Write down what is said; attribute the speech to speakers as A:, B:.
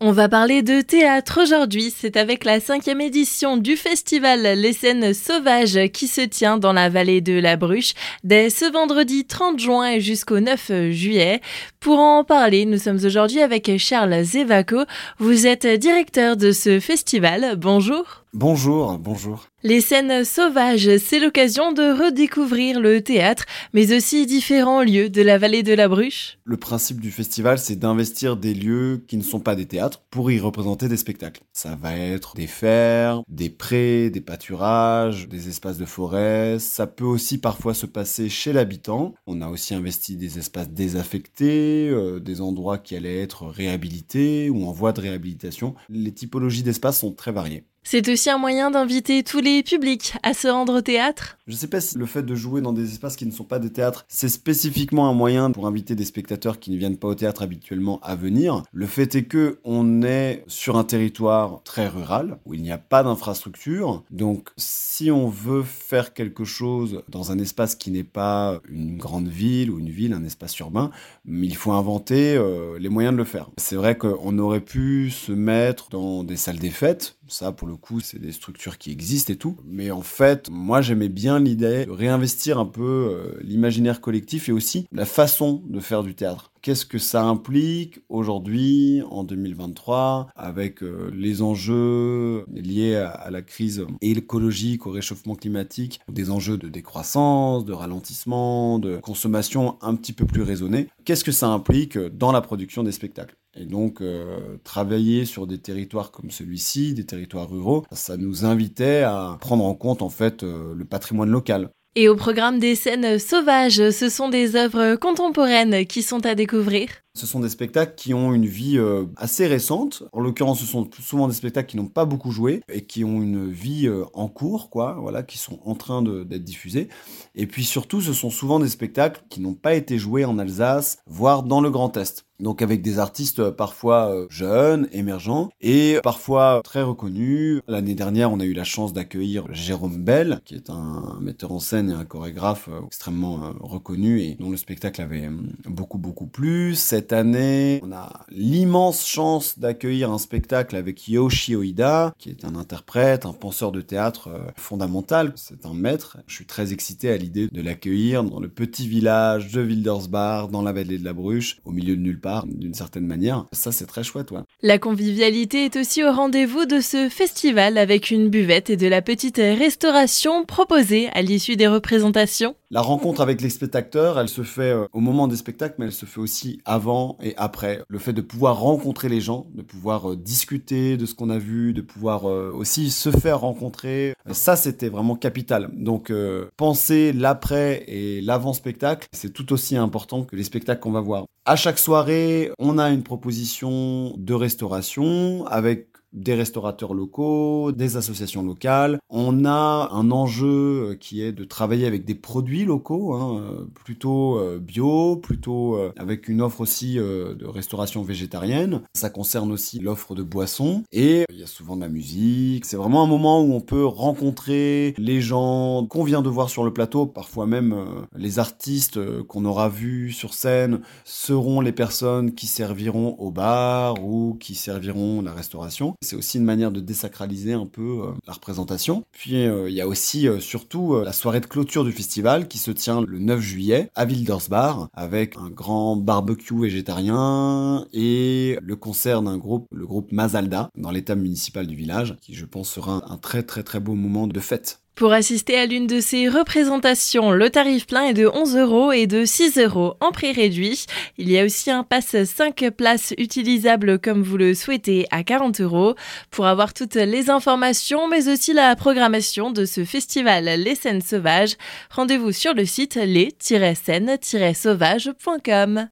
A: On va parler de théâtre aujourd'hui. C'est avec la cinquième édition du festival Les Scènes Sauvages qui se tient dans la vallée de la Bruche dès ce vendredi 30 juin jusqu'au 9 juillet. Pour en parler, nous sommes aujourd'hui avec Charles Zevaco. Vous êtes directeur de ce festival. Bonjour.
B: Bonjour, bonjour.
A: Les scènes sauvages, c'est l'occasion de redécouvrir le théâtre, mais aussi différents lieux de la vallée de la Bruche.
B: Le principe du festival, c'est d'investir des lieux qui ne sont pas des théâtres pour y représenter des spectacles. Ça va être des fermes, des prés, des pâturages, des espaces de forêt. Ça peut aussi parfois se passer chez l'habitant. On a aussi investi des espaces désaffectés, euh, des endroits qui allaient être réhabilités ou en voie de réhabilitation. Les typologies d'espaces sont très variées.
A: C'est aussi un moyen d'inviter tous les publics à se rendre au théâtre.
B: Je sais pas si le fait de jouer dans des espaces qui ne sont pas des théâtres, c'est spécifiquement un moyen pour inviter des spectateurs qui ne viennent pas au théâtre habituellement à venir. Le fait est que on est sur un territoire très rural où il n'y a pas d'infrastructure. Donc si on veut faire quelque chose dans un espace qui n'est pas une grande ville ou une ville, un espace urbain, il faut inventer euh, les moyens de le faire. C'est vrai qu'on aurait pu se mettre dans des salles des fêtes ça, pour le coup, c'est des structures qui existent et tout. Mais en fait, moi, j'aimais bien l'idée de réinvestir un peu euh, l'imaginaire collectif et aussi la façon de faire du théâtre. Qu'est-ce que ça implique aujourd'hui, en 2023, avec euh, les enjeux liés à, la crise écologique, au réchauffement climatique, des enjeux de décroissance, de ralentissement, de consommation un petit peu plus raisonnée Qu'est-ce que ça implique dans la production des spectacles? Et donc, euh, travailler sur des territoires comme celui-ci, des territoires ruraux, ça nous invitait à prendre en compte en fait euh, le patrimoine local.
A: Et au programme des scènes sauvages, ce sont des œuvres contemporaines qui sont à découvrir.
B: Ce sont des spectacles qui ont une vie euh, assez récente. En l'occurrence, ce sont souvent des spectacles qui n'ont pas beaucoup joué et qui ont une vie en cours, quoi, voilà, qui sont en train d'être diffusés. Et puis surtout, ce sont souvent des spectacles qui n'ont pas été joués en Alsace, voire dans le Grand Est. Donc avec des artistes euh, parfois euh, jeunes, émergents et parfois très reconnus. L'année dernière, on a eu la chance d'accueillir Jérôme Bell, qui est un metteur en scène et un chorégraphe euh, extrêmement reconnu et dont le spectacle avait beaucoup beaucoup plu. Année, on a l'immense chance d'accueillir un spectacle avec Yoshi Oida, qui est un interprète, un penseur de théâtre fondamental. C'est un maître. Je suis très excité à l'idée de l'accueillir dans le petit village de Wildersbach, dans la vallée de la Bruche, au milieu de nulle part d'une certaine manière. Ça, c'est très chouette, ouais.
A: La convivialité est aussi au rendez-vous de ce festival avec une buvette et de la petite restauration proposée à l'issue des représentations.
B: La rencontre avec les spectateurs, elle se fait euh, au moment des spectacles, mais elle se fait aussi avant et après. Le fait de pouvoir rencontrer les gens, de pouvoir euh, discuter de ce qu'on a vu, de pouvoir euh, aussi se faire rencontrer, ça c'était vraiment capital. Donc penser l'après et l'avant-spectacle, c'est tout aussi important que les spectacles qu'on va voir. À chaque soirée, on a une proposition de restauration avec des restaurateurs locaux, des associations locales. On a un enjeu euh, qui est de travailler avec des produits locaux, hein, euh, plutôt euh, bio, plutôt avec une offre aussi de restauration végétarienne. Ça concerne aussi l'offre de boissons et il y a souvent de la musique. C'est vraiment un moment où on peut rencontrer les gens qu'on vient de voir sur le plateau, parfois même les artistes qu'on aura vus sur scène seront les personnes qui serviront au bar ou qui serviront la restauration. C'est aussi une manière de désacraliser un peu euh, la représentation. Puis euh, il y a aussi euh, surtout la soirée de clôture du festival qui se tient le 9 juillet à Wildersbach avec un grand barbecue végétarien et le concert d'un groupe, le groupe Mazalda, dans l'état municipal du village, qui je pense sera un très très très beau moment de fête.
A: Pour assister à l'une de ces représentations, le tarif plein est de 11 euros et de 6 euros en prix réduit. Il y a aussi un pass 5 places utilisables comme vous le souhaitez à 40 euros. Pour avoir toutes les informations, mais aussi la programmation de ce festival Les Scènes Sauvages, rendez-vous sur le site les-scènes-sauvages.com.